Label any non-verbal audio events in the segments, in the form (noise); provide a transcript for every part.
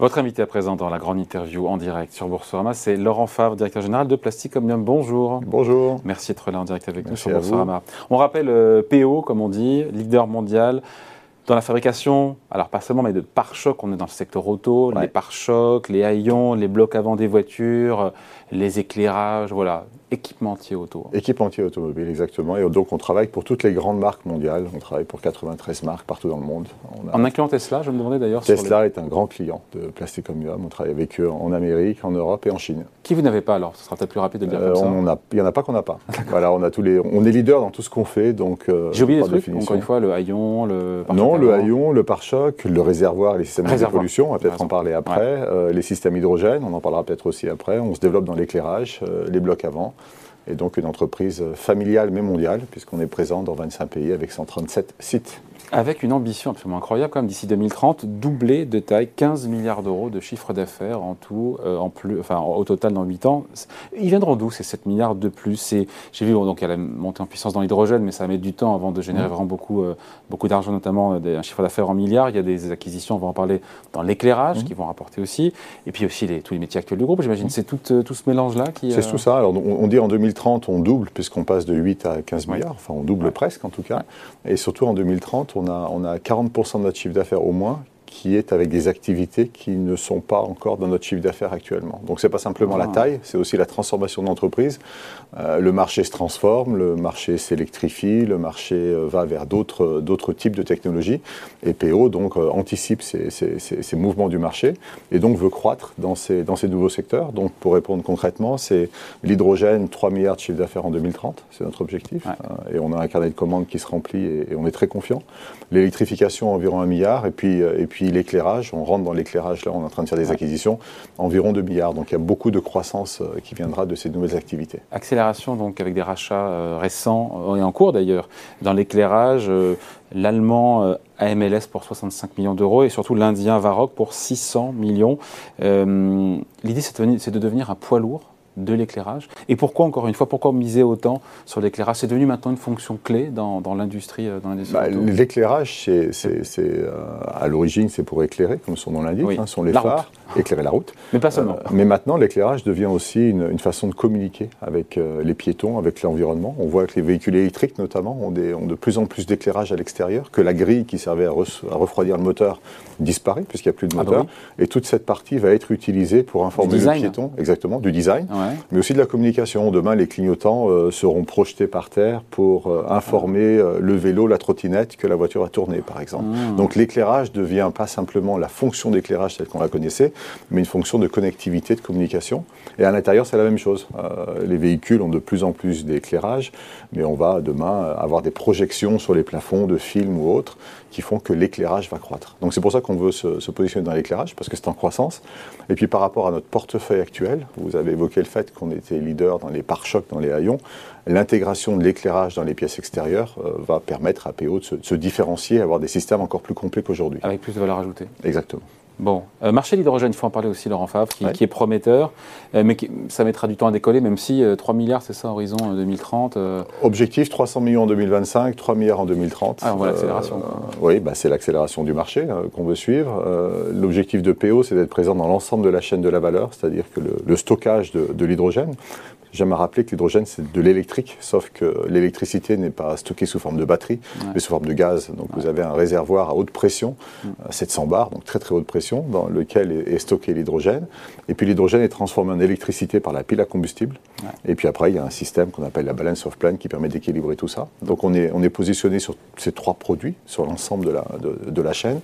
Votre invité à présent dans la grande interview en direct sur Boursorama, c'est Laurent Favre, directeur général de Plastic Omnium. Bonjour. Bonjour. Merci d'être là en direct avec nous sur Boursorama. On rappelle euh, PO, comme on dit, leader mondial dans la fabrication, alors pas seulement, mais de pare-chocs, on est dans le secteur auto, les pare-chocs, les haillons, les blocs avant des voitures, les éclairages, voilà, équipementier auto. Équipementier automobile, exactement. Et donc on travaille pour toutes les grandes marques mondiales. On travaille pour 93 marques partout dans le monde. En incluant Tesla, je me demandais d'ailleurs. Tesla est un grand client de Plastic Omnium. On travaille avec eux en Amérique, en Europe et en Chine. Qui vous n'avez pas alors? Ce sera peut-être plus rapide de dire comme ça. Euh, il n'y en a pas qu'on n'a pas. (laughs) voilà, on a tous les. On est leader dans tout ce qu'on fait, donc. Euh, J'ai oublié des trucs. Encore une fois, le haillon, le. Non, le haillon, le pare-choc, le réservoir, les systèmes de pollution. On va peut-être en parler après. Euh, les systèmes hydrogène, on en parlera peut-être aussi après. On se développe dans l'éclairage, les blocs avant et donc une entreprise familiale mais mondiale, puisqu'on est présent dans 25 pays avec 137 sites. Avec une ambition absolument incroyable, quand même, d'ici 2030, doubler de taille 15 milliards d'euros de chiffre d'affaires en tout, euh, en plus, enfin, au total dans 8 ans. Ils viendront d'où ces 7 milliards de plus? J'ai vu, donc, elle a monté en puissance dans l'hydrogène, mais ça met du temps avant de générer mmh. vraiment beaucoup, euh, beaucoup d'argent, notamment euh, un chiffre d'affaires en milliards. Il y a des acquisitions, on va en parler, dans l'éclairage, mmh. qui vont rapporter aussi. Et puis aussi les, tous les métiers actuels du groupe, j'imagine. Mmh. C'est tout, tout, ce mélange-là qui. C'est tout ça. Alors, on, dit en 2030, on double, puisqu'on passe de 8 à 15 milliards. Enfin, on double presque, en tout cas. Et surtout, en 2030, on a, on a 40 40% de notre chiffre d'affaires au moins qui est avec des activités qui ne sont pas encore dans notre chiffre d'affaires actuellement. Donc ce n'est pas simplement la ah. taille, c'est aussi la transformation de l'entreprise. Euh, le marché se transforme, le marché s'électrifie, le marché euh, va vers d'autres, d'autres types de technologies. Et PO donc euh, anticipe ces, ces, ces, mouvements du marché et donc veut croître dans ces, dans ces nouveaux secteurs. Donc pour répondre concrètement, c'est l'hydrogène, 3 milliards de chiffre d'affaires en 2030, c'est notre objectif. et on a un carnet de commandes qui se remplit et, et on est très confiant. L'électrification environ 1 milliard et puis, et puis puis l'éclairage, on rentre dans l'éclairage, là on est en train de faire des acquisitions, environ 2 milliards. Donc il y a beaucoup de croissance euh, qui viendra de ces nouvelles activités. Accélération donc avec des rachats euh, récents euh, et en cours d'ailleurs. Dans l'éclairage, l'allemand AMLS pour 65 millions d'euros et surtout l'indien Varroc pour 600 millions. L'idée c'est de devenir un poids lourd de l'éclairage. Et pourquoi, encore une fois, pourquoi miser autant sur l'éclairage? C'est devenu maintenant une fonction clé dans, l'industrie euh, bah, L'éclairage, c'est, euh, à l'origine, c'est pour éclairer, comme son nom l'indique, hein, sont les phares, éclairer la route. Mais pas seulement. Euh, mais maintenant, l'éclairage devient aussi une, façon de communiquer avec les piétons, avec l'environnement. On voit que les véhicules électriques, notamment, ont, des, ont de plus en plus d'éclairage à l'extérieur, que la grille qui servait à, refroidir le moteur disparaît, puisqu'il n'y a plus de ah bah moteur. Et toute cette partie va être utilisée pour informer le piéton, exactement, du design mais aussi de la communication. Demain, les clignotants euh, seront projetés par terre pour euh, informer euh, le vélo, la trottinette que la voiture a tourné, par exemple. Ah. Donc l'éclairage devient pas simplement la fonction d'éclairage telle qu'on la connaissait, mais une fonction de connectivité, de communication. Et à l'intérieur, c'est la même chose. les véhicules ont de plus en plus d'éclairage, mais on va demain avoir des projections sur les plafonds de films ou autres qui font que l'éclairage va croître. Donc c'est pour ça qu'on veut se, se, positionner dans l'éclairage, parce que c'est en croissance. Et puis par rapport à notre portefeuille actuel, vous avez évoqué le fait qu'on était leader dans les pare-chocs, dans les haillons, l'intégration de l'éclairage dans les pièces extérieures euh, va permettre à PO de se, de se différencier, avoir des systèmes encore plus complets qu'aujourd'hui. Avec plus de valeur ajoutée. Exactement. Bon, euh, marché de l'hydrogène, il faut en parler aussi, Laurent Favre, qui, est prometteur, euh, mais ça mettra du temps à décoller, même si 3 milliards, c'est ça, horizon 2030 Objectif 300 millions en 2025, 3 milliards en 2030. Ah, on voit l'accélération. oui, bah, c'est l'accélération du marché qu'on veut suivre. L'objectif de PO, c'est d'être présent dans l'ensemble de la chaîne de la valeur, c'est-à-dire que le, stockage de, de l'hydrogène, J'aime rappeler que l'hydrogène, c'est de l'électrique, sauf que l'électricité n'est pas stockée sous forme de batterie, mais sous forme de gaz. Donc vous avez un réservoir à haute pression, 700 mm. bars, donc très très haute pression, dans lequel est, stocké l'hydrogène. Et puis l'hydrogène est transformé en électricité par la pile à combustible. Et puis après, il y a un système qu'on appelle la balance of plant qui permet d'équilibrer tout ça. Donc on est, on est positionné sur ces trois produits, sur l'ensemble de la, de, de la chaîne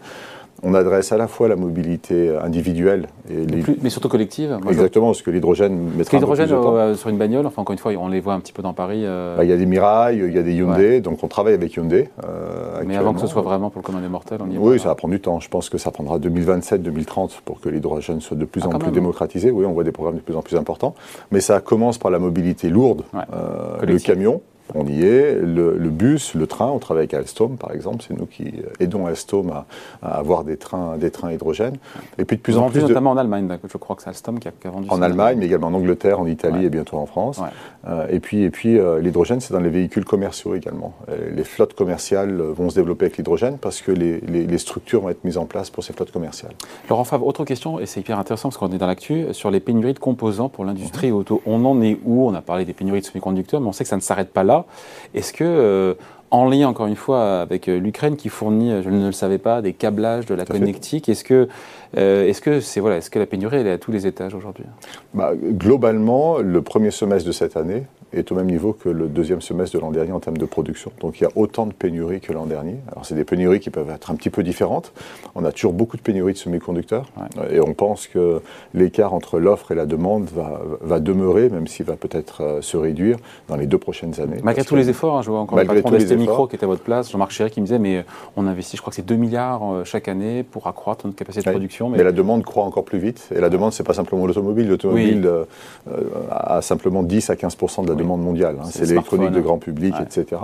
on adresse à la fois la mobilité individuelle et mais surtout collective. Exactement, parce que l'hydrogène mettra l'hydrogène euh, sur une bagnole, enfin encore une fois, on les voit un petit peu dans Paris. Euh. Bah, il y a des Mirai, il y a des Hyundai, donc on travaille avec Hyundai. Euh, mais avant que ce soit vraiment pour le commun des mortels, on y Oui, ça va prendre du temps. Je pense que ça prendra 2027-2030 pour que l'hydrogène soit de plus ah, en plus démocratisé. Oui, on voit des programmes de plus en plus importants. Mais ça commence par la mobilité lourde, le camion, On y est. Le, bus, le train, on travaille avec Alstom, par exemple. C'est nous qui aidons Alstom à, avoir des trains, des trains hydrogène. Et puis de plus en plus. notamment en Allemagne, je crois que c'est Alstom qui a, vendu En Allemagne, mais également en Angleterre, en Italie et bientôt en France. Euh, et puis, et puis euh, l'hydrogène, c'est dans les véhicules commerciaux également. Euh, les flottes commerciales vont se développer avec l'hydrogène parce que les, les, structures vont être mises en place pour ces flottes commerciales. Laurent Favre, autre question, et c'est hyper intéressant parce qu'on est dans l'actu, sur les pénuries de composants pour l'industrie mhm. auto. On en est où? On a parlé des pénuries de semi-conducteurs, mais on sait que ça ne s'arrête pas là. Est-ce que en lien encore une fois avec euh, l'Ukraine qui fournit, je ne le savais pas, des câblages, de la connectique. Est-ce que, euh, est-ce que c'est voilà, est-ce que la pénurie elle est à tous les étages aujourd'hui? Bah, Globalement, le premier semestre de cette année est au même niveau que le deuxième semestre de l'an dernier en termes de production. Donc il y a autant de pénuries que l'an dernier. Alors c'est des pénuries qui peuvent être un petit peu différentes. On a toujours beaucoup de pénuries de semi-conducteurs et on pense que l'écart entre l'offre et la demande va, va demeurer, même s'il va peut-être euh, se réduire dans les deux prochaines années. Malgré tous les efforts, hein, je vois encore le patron d'ST Micro qui était à votre place, Jean-Marc Chéry, qui me disait mais euh, on investit, je crois que c'est 2 milliards euh, chaque année pour accroître notre capacité de production. Mais... la demande croît encore plus vite. Et la demande, c'est pas simplement l'automobile. L'automobile a simplement 10 à 15 de la demande mondiale. Hein c'est l'électronique de grand public, etc.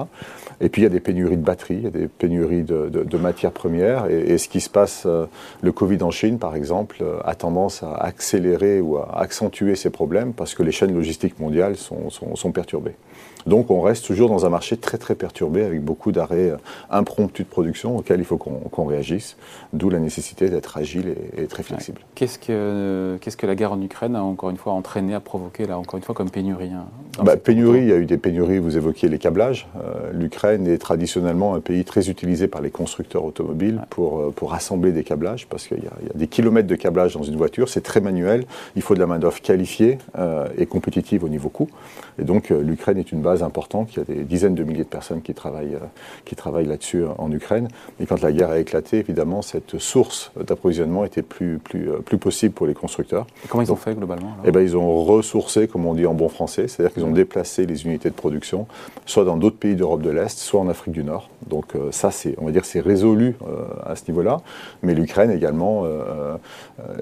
Et puis il y a des pénuries de batteries, il y a des pénuries de, matières premières. Et, ce qui se passe, euh, le Covid en Chine, par exemple, euh, a tendance à accélérer ou à accentuer ces problèmes parce que les chaînes logistiques mondiales sont, sont perturbées. Donc on reste toujours dans un marché très très perturbé avec beaucoup d'arrêts euh, impromptus de production auxquels il faut qu'on réagisse, d'où la nécessité d'être agile et, très flexible. Qu'est-ce que, qu'est-ce que la guerre en Ukraine a encore une fois entraîné, a provoqué là encore une fois comme pénurie hein, bah, Pénurie, il y a eu des pénuries, vous évoquiez les câblages. Euh, L'Ukraine est traditionnellement un pays très utilisé par les constructeurs automobiles pour, euh, pour assembler des câblages parce qu'il y, a des kilomètres de câblage dans une voiture, c'est très manuel, il faut de la main-d'œuvre qualifiée et compétitive au niveau coût. Et donc l'Ukraine est une base importante. Il y a des dizaines de milliers de personnes qui travaillent, euh, qui travaillent là-dessus en Ukraine. Et quand la guerre a éclaté, évidemment, cette source d'approvisionnement était plus, plus, euh, plus possible pour les constructeurs. Et comment ils ont fait globalement eh ben, Ils ont ressourcé, comme on dit en bon français, c'est-à-dire qu'ils ont déplacé les unités de production, soit dans d'autres pays d'Europe de l'Est, soit en Afrique du Nord. Donc euh, ça, c'est, on va dire, c'est résolu à ce niveau-là. Mais l'Ukraine également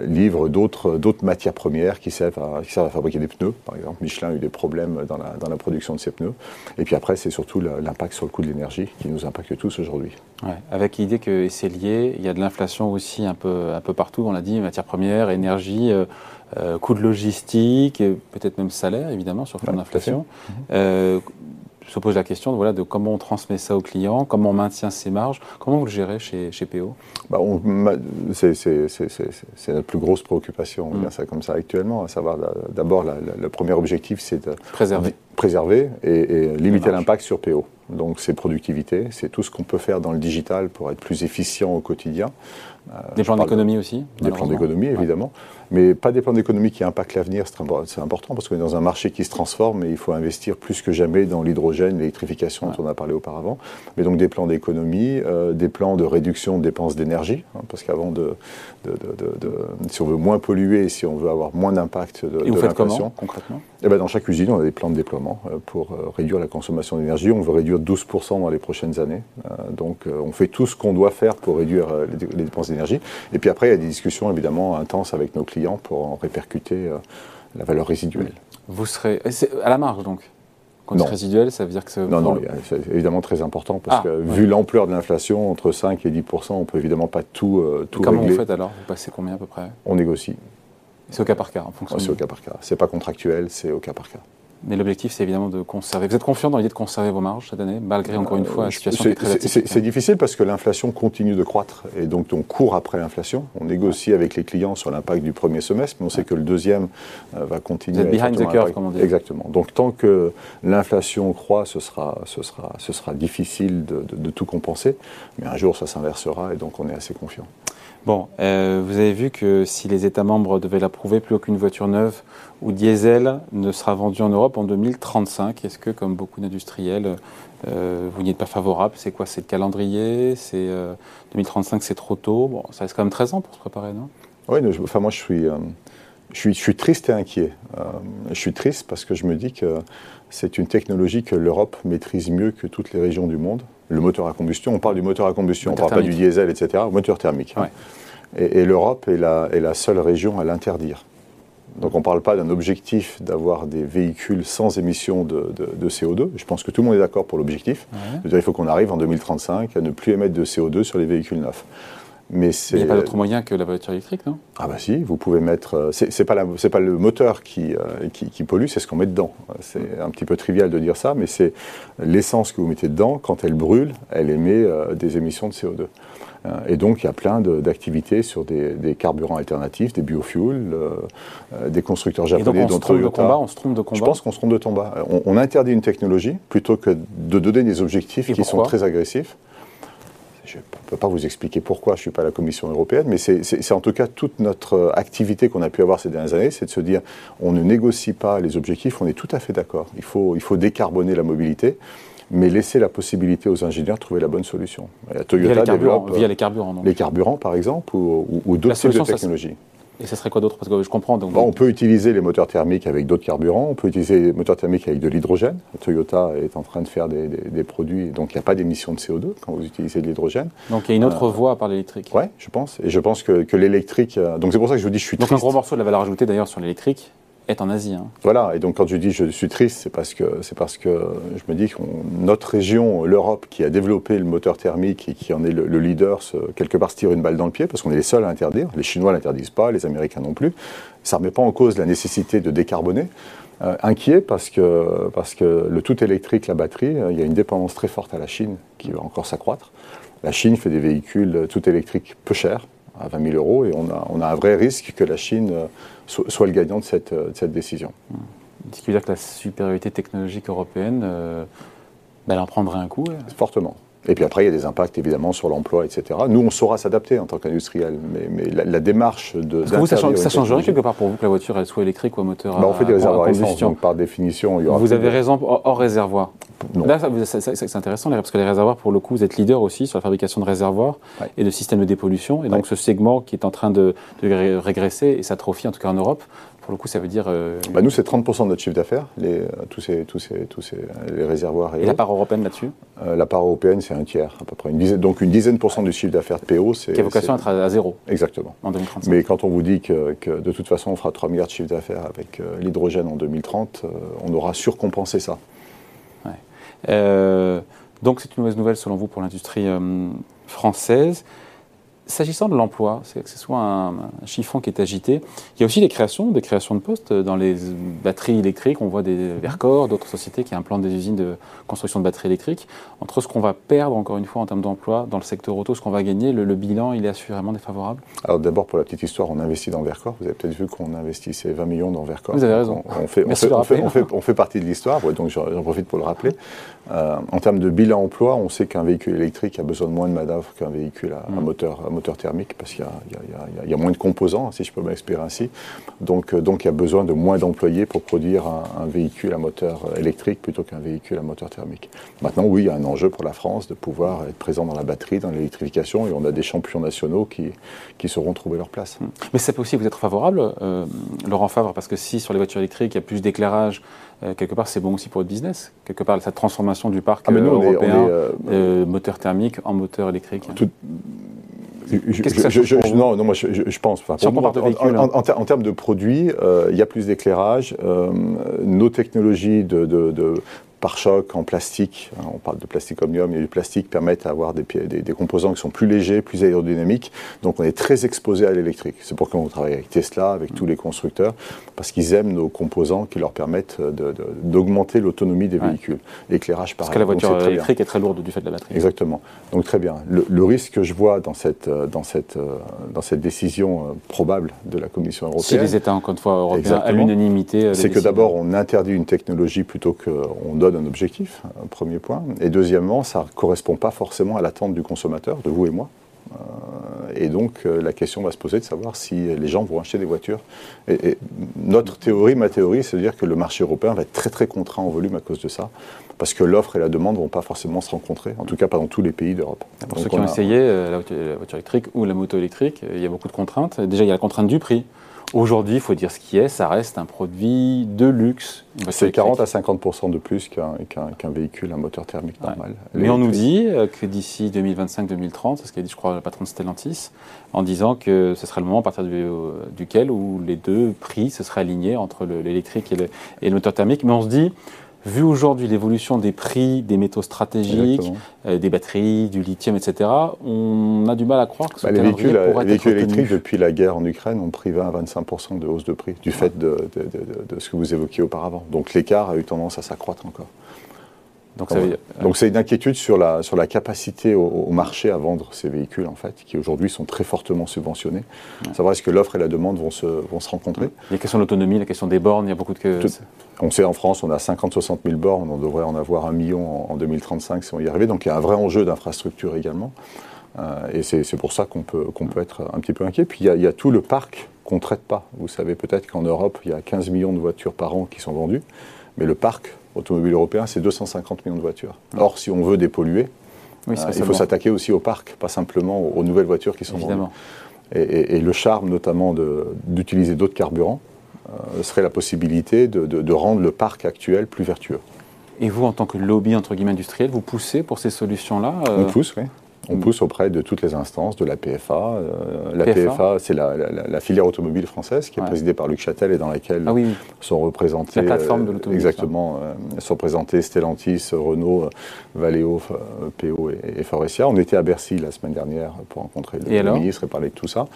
livre d'autres, d'autres matières premières qui servent, à, qui servent à fabriquer des pneus. Par exemple, Michelin a eu des problèmes dans la, dans la production de ces pneus et puis après, c'est surtout l'impact sur le coût de l'énergie qui nous impacte tous aujourd'hui. avec l'idée que c'est lié, il y a de l'inflation aussi un peu, un peu partout, on l'a dit, matières premières, énergie, euh, euh, coûts de logistique, peut-être même salaire, évidemment, sur fond d'inflation. Euh, se pose la question de, voilà, de comment on transmet ça aux clients, comment on maintient ses marges. Comment vous le gérez chez, chez PO bah C'est notre plus grosse préoccupation, on mm. ça comme ça actuellement, à savoir d'abord le premier objectif, c'est de préserver, préserver et, limiter l'impact sur PO. Donc c'est productivité, c'est tout ce qu'on peut faire dans le digital pour être plus efficient au quotidien. Euh, des plans d'économie aussi Des plans d'économie, évidemment. Mais pas des plans d'économie qui impactent l'avenir, c'est important parce qu'on est dans un marché qui se transforme et il faut investir plus que jamais dans l'hydrogène, l'électrification dont on a parlé auparavant. Mais donc des plans d'économie, euh, des plans de réduction de dépenses d'énergie, hein, parce qu'avant de, si on veut moins polluer, si on veut avoir moins d'impact de, et vous faites comment, concrètement? eh ben, Dans chaque usine, on a des plans de déploiement euh, pour réduire la consommation d'énergie. On veut réduire 12% dans les prochaines années. donc on fait tout ce qu'on doit faire pour réduire les dépenses Et puis après, il y a des discussions évidemment intenses avec nos clients pour en répercuter euh, la valeur résiduelle. Vous serez à la marge donc? Quand c'est résiduel, ça veut dire que. Non, non, c'est évidemment très important parce ah, que vu l'ampleur de l'inflation, entre 5 et 10% on peut évidemment pas tout, euh, tout Comment vous faites alors? Vous passez combien à peu près? On négocie. C'est au cas par cas en fonction. c'est au cas par cas. C'est pas contractuel, c'est au cas par cas. Mais l'objectif, c'est évidemment de conserver. Vous êtes confiant dans l'idée de conserver vos marges cette année, malgré encore une fois la situation est très C'est difficile parce que l'inflation continue de croître et donc on court après l'inflation. On négocie avec les clients sur l'impact du premier semestre, mais on sait que le deuxième euh, va continuer. Vous êtes behind the curve, comme on dit. Exactement. Donc tant que l'inflation croît, ce sera, ce sera, ce sera difficile de, de tout compenser, mais un jour ça s'inversera et donc on est assez confiant. Bon, euh, vous avez vu que si les États membres devaient l'approuver, plus aucune voiture neuve ou diesel ne sera vendue en Europe en 2035. Est-ce que, comme beaucoup d'industriels, euh, vous n'y êtes pas favorable? C'est quoi? C'est le calendrier? C'est 2035, euh, c'est trop tôt? Bon, ça reste quand même 13 ans pour se préparer, non? Oui, enfin moi je suis, je suis, je suis triste et inquiet. je suis triste parce que je me dis que c'est une technologie que l'Europe maîtrise mieux que toutes les régions du monde le moteur à combustion. On parle du moteur à combustion, on ne parle pas du diesel, etc. Moteur thermique. Et, l'Europe est la, est la, seule région à l'interdire. Donc on ne parle pas d'un objectif d'avoir des véhicules sans émission de, CO2. Je pense que tout le monde est d'accord pour l'objectif. Il faut qu'on arrive en 2035 à ne plus émettre de CO2 sur les véhicules neufs. Mais il n'y a pas d'autre moyen que la voiture électrique, non? Ah bah si, vous pouvez mettre... Euh, c'est pas, pas le moteur qui, euh, qui, qui pollue, c'est ce qu'on met dedans. C'est un petit peu trivial de dire ça, mais c'est l'essence que vous mettez dedans, quand elle brûle, elle émet euh, des émissions de CO2. Et donc, il y a plein d'activités sur des, des, carburants alternatifs, des biofuels, des constructeurs japonais. Et donc, on se trompe de combat, on se trompe de combat Je pense qu'on se trompe de combat. On, on, interdit une technologie plutôt que de donner des objectifs qui sont très agressifs je ne peux pas vous expliquer pourquoi, je ne suis pas la Commission européenne, mais c'est en tout cas toute notre activité qu'on a pu avoir ces dernières années, c'est de se dire on ne négocie pas les objectifs, on est tout à fait d'accord. Il faut, il faut décarboner la mobilité, mais laisser la possibilité aux ingénieurs de trouver la bonne solution. Toyota via les développe via les carburants, les carburants par exemple, ou, ou d'autres types de technologies. Et ça serait quoi d'autre? Parce que je comprends. Donc... on peut utiliser les moteurs thermiques avec d'autres carburants, on peut utiliser les moteurs thermiques avec de l'hydrogène. Toyota est en train de faire des, produits, donc il n'y a pas d'émission de CO2 quand vous utilisez de l'hydrogène. Donc il y a une autre euh, voie à part l'électrique Oui, je pense. Et je pense que, que l'électrique. Euh, donc c'est pour ça que je vous dis je suis Donc un gros morceau de la valeur ajoutée d'ailleurs sur l'électrique, est en Asie. Hein. Voilà, et donc quand je dis je suis triste, c'est parce que, c'est parce que je me dis que notre région, l'Europe, qui a développé le moteur thermique et qui en est le, leader, quelque part se tire une balle dans le pied, parce qu'on est les seuls à interdire. Les Chinois l'interdisent pas, les Américains non plus. Ça ne remet pas en cause la nécessité de décarboner. Euh, inquiet parce que, parce que le tout électrique, la batterie, euh, il y a une dépendance très forte à la Chine qui va encore s'accroître. La Chine fait des véhicules tout électriques peu chers, à 20 000 euros, et on a, on a un vrai risque que la Chine euh, soit, le gagnant de cette, de cette décision. Ce qui veut dire que la supériorité technologique européenne, euh, ben, elle en prendrait un coup Fortement. Et puis après, il y a des impacts évidemment sur l'emploi, etc. Nous, on saura s'adapter en tant qu'industriel, mais, mais la, démarche de. Est-ce que vous, ça, change, ça changerait quelque part pour vous que la voiture elle soit électrique ou à moteur bah, On fait des réservoirs essence, donc par définition, il y aura. Vous avez raison, hors, réservoir. Non. Là, c'est intéressant parce que les réservoirs, pour le coup, vous êtes leader aussi sur la fabrication de réservoirs et de systèmes de dépollution. Et donc, ce segment qui est en train de, de régresser et s'atrophie, en tout cas en Europe, pour le coup, ça veut dire. Euh, bah nous, c'est 30% de notre chiffre d'affaires, les, tous, ces, tous, ces, tous ces, les réservoirs. Et, la part européenne là-dessus euh, La part européenne, c'est un tiers, à peu près. Une dizaine, donc une dizaine de pourcents du chiffre d'affaires de PO, c'est. Qui a vocation à être à zéro. Exactement. En 2035. Mais quand on vous dit que, que de toute façon, on fera 3 milliards de chiffre d'affaires avec euh, l'hydrogène en 2030, on aura surcompensé ça. Ouais. donc, c'est une mauvaise nouvelle, selon vous, pour l'industrie française. S'agissant de l'emploi, c'est que ce soit un, chiffon qui est agité. Il y a aussi des créations, des créations de postes dans les batteries électriques. On voit des Vercor, d'autres sociétés qui implantent des usines de construction de batteries électriques. Entre ce qu'on va perdre, encore une fois, en termes d'emploi dans le secteur auto, ce qu'on va gagner, le, bilan, il est assurément défavorable Alors d'abord, pour la petite histoire, on investit dans Vercor. Vous avez peut-être vu qu'on investissait 20 millions dans Vercor. Vous avez raison. On, fait, on, fait, on, fait, partie de l'histoire, donc j'en profite pour le rappeler. Euh, en termes de bilan emploi, on sait qu'un véhicule électrique a besoin de moins de main qu'un véhicule à, moteur, à moteur thermique parce qu'il y, a moins de composants, si je peux m'exprimer ainsi. Donc, euh, donc il y a besoin de moins d'employés pour produire un, véhicule à moteur électrique plutôt qu'un véhicule à moteur thermique. Maintenant, oui, il y a un enjeu pour la France de pouvoir être présent dans la batterie, dans l'électrification, et on a des champions nationaux qui, qui sauront trouver leur place. Mm. Mais ça peut aussi vous être favorable, euh, Laurent Favre, parce que si sur les voitures électriques, il y a plus d'éclairage, euh, quelque part, c'est bon aussi pour votre business. Quelque part, cette transformation du parc ah, européen, moteur thermique en moteur électrique. Je, non, non, moi je, pense. Enfin, en, termes de produits, euh, il y a plus d'éclairage. Euh, nos technologies de, de pare-choc en plastique, hein, on parle de plastique omnium, et du plastique permettent d'avoir des, des, des, composants qui sont plus légers, plus aérodynamiques. Donc on est très exposé à l'électrique. C'est pourquoi on travaille avec Tesla, avec tous les constructeurs, parce qu'ils aiment nos composants qui leur permettent d'augmenter l'autonomie des véhicules. L'éclairage, Parce que la voiture électrique est très lourde du fait de la batterie. Exactement. Donc très bien. Le, risque que je vois dans cette, dans cette, dans cette décision euh, probable de la Commission européenne... Si les États, encore une fois, européens, à l'unanimité... Euh, c'est que d'abord, on interdit une technologie plutôt qu'on donne un objectif, un premier point. Et deuxièmement, ça ne correspond pas forcément à l'attente du consommateur, de vous et moi. Euh, et donc, euh, la question va se poser de savoir si les gens vont acheter des voitures. Et, notre théorie, ma théorie, c'est de dire que le marché européen va être très très contraint en volume à cause de ça, parce que l'offre et la demande ne vont pas forcément se rencontrer, en tout cas pas dans tous les pays d'Europe. Pour ceux qui ont essayé euh, la voiture électrique ou la moto électrique, il y a beaucoup de contraintes. Déjà, il y a la contrainte du prix. Aujourd'hui, il faut dire ce qui est, ça reste un produit de luxe. C'est 40 à 50% de plus qu'un véhicule, un moteur thermique normal. Mais on nous dit euh, que d'ici 2025-2030, c'est ce qu'a dit, je crois, le patron de Stellantis, en disant que ce serait le moment à partir euh, duquel où les deux prix se seraient alignés entre l'électrique et, et le moteur thermique. Mais on se dit, vu aujourd'hui l'évolution des prix des métaux stratégiques, euh, des batteries, du lithium, etc., on a du mal à croire que ce bah, les véhicules, les véhicules électriques, depuis la guerre en Ukraine, ont pris 20 à 25 de hausse de prix, du fait de, ce que vous évoquiez auparavant. Donc l'écart a eu tendance à s'accroître encore. Donc c'est une inquiétude sur la, sur la capacité au, marché à vendre ces véhicules, en fait, qui aujourd'hui sont très fortement subventionnés. Savoir est-ce que l'offre et la demande vont se, vont se rencontrer? Il y a la question de l'autonomie, la question des bornes, il y a beaucoup de... on sait en France, on a 50-60 000 bornes, on devrait en avoir un million en, 2035 si on y arrivait. Donc il y a un vrai enjeu d'infrastructure également. Euh, et c'est pour ça qu'on peut, être un petit peu inquiet. Puis il y a, il y a tout le parc qu'on ne traite pas. Vous savez peut-être qu'en Europe, il y a 15 millions de voitures par an qui sont vendues, mais le parc automobile européen, c'est 250 millions de voitures. Or, si on veut dépolluer, euh, il faut s'attaquer aussi au parc, pas simplement aux, nouvelles voitures qui sont vendues. Et, le charme, notamment, d'utiliser d'autres carburants, euh, serait la possibilité de, rendre le parc actuel plus vertueux. Et vous, en tant que lobby entre guillemets industriel, vous poussez pour ces solutions-là euh, On pousse, oui. On mm. pousse auprès de toutes les instances, de la PFA. Euh, la PFA, c'est la, filière automobile française qui est présidée par Luc Châtel et dans laquelle ah sont représentés. La plateforme de l'automobile. Exactement. Euh, sont représentés Stellantis, Renault, Valeo, PO et, Forestia. On était à Bercy la semaine dernière pour rencontrer le, ministre et parler de tout ça.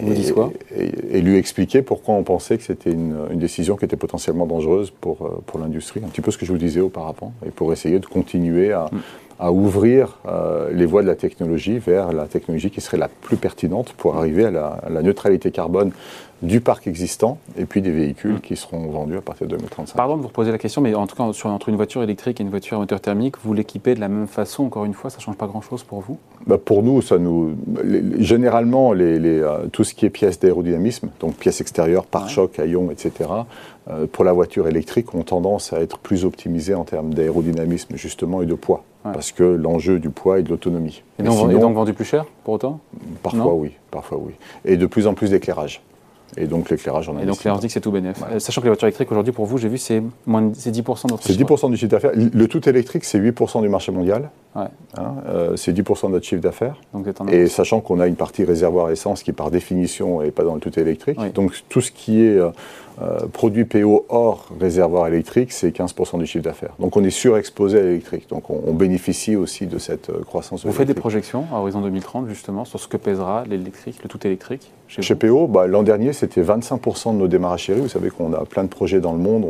Vous et, quoi et, lui expliquer pourquoi on pensait que c'était une, décision qui était potentiellement dangereuse pour, pour l'industrie. Un petit peu ce que je vous disais auparavant. Et pour essayer de continuer à. Mm à ouvrir euh, les voies de la technologie vers la technologie qui serait la plus pertinente pour arriver à la, neutralité carbone du parc existant et puis des véhicules qui seront vendus à partir de 2035. Pardon de vous poser la question, mais en tout cas, sur, entre une voiture électrique et une voiture à moteur thermique, vous l'équipez de la même façon, encore une fois, ça ne change pas grand-chose pour vous? Bah Pour nous, ça nous, généralement, les, euh, tout ce qui est pièces d'aérodynamisme, donc pièces extérieures, pare-choc, haillons, etc., pour la voiture électrique, ont tendance à être plus optimisées en termes d'aérodynamisme, justement, et de poids parce que l'enjeu du poids et de l'autonomie. Et, donc vendu plus cher pour autant? Parfois oui, parfois oui. Et de plus en plus d'éclairage. Et donc l'éclairage en Et donc dit que c'est tout bénéfice. Sachant que les voitures électriques aujourd'hui pour vous, j'ai vu, c'est moins 10% de votre C'est 10% du chiffre d'affaires. Le tout électrique, c'est 8% du marché mondial. Hein, euh, c'est 10% de notre chiffre d'affaires. Et sachant qu'on a une partie réservoir essence qui par définition n'est pas dans le tout électrique. Donc tout ce qui est euh, euh, produit PO hors réservoir électrique, c'est 15% du chiffre d'affaires. Donc on est surexposé à l'électrique. Donc on, bénéficie aussi de cette euh, croissance. Vous faites des projections à horizon 2030 justement sur ce que pèsera l'électrique, le tout électrique Chez, PO, bah, l'an dernier c'était 25% de nos démarrages chéris. Vous savez qu'on a plein de projets dans le monde.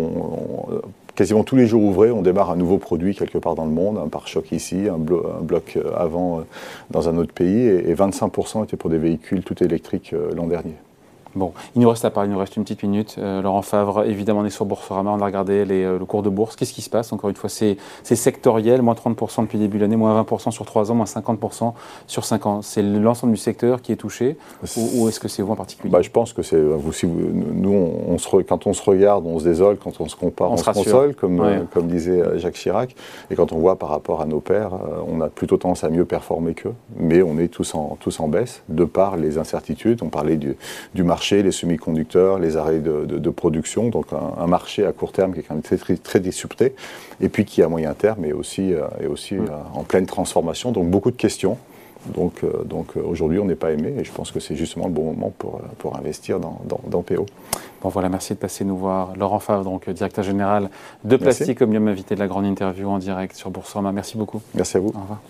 Euh, quasiment tous les jours ouvrés, on démarre un nouveau produit quelque part dans le monde, un pare-choc ici, un, bloc avant dans un autre pays, et, et 25% étaient pour des véhicules tout électriques l'an dernier. Bon, il nous reste à parler, il nous reste une petite minute. Euh, Laurent Favre, évidemment, on est sur Boursorama, on a regardé les, euh, le cours de bourse. Qu'est-ce qui se passe Encore une fois, c'est sectoriel, moins 30% depuis le début de l'année, moins 20% sur 3 ans, moins 50% sur 5 ans. C'est l'ensemble du secteur qui est touché ou, est-ce que c'est vous en particulier bah, Je pense que c'est vous, si nous, on, se, quand on se regarde, on se désole, quand on se compare, on, se, console, comme, euh, comme disait Jacques Chirac. Et quand on voit par rapport à nos pairs, on a plutôt tendance à mieux performer qu'eux, mais on est tous en, tous en baisse de par les incertitudes. On parlait du, du marché les semi-conducteurs, les arrêts de, production, donc un, marché à court terme qui est quand même très, très, très disrupté, et puis qui à moyen terme est aussi, euh, est aussi euh, en pleine transformation, donc beaucoup de questions. Donc, euh, donc aujourd'hui, on n'est pas aimé et je pense que c'est justement le bon moment pour, pour investir dans, dans, PO. Bon voilà, merci de passer nous voir. Laurent Favre, donc directeur général de Plastique Omnium, invité de la grande interview en direct sur Boursorama. Merci beaucoup. Merci à vous. Au revoir.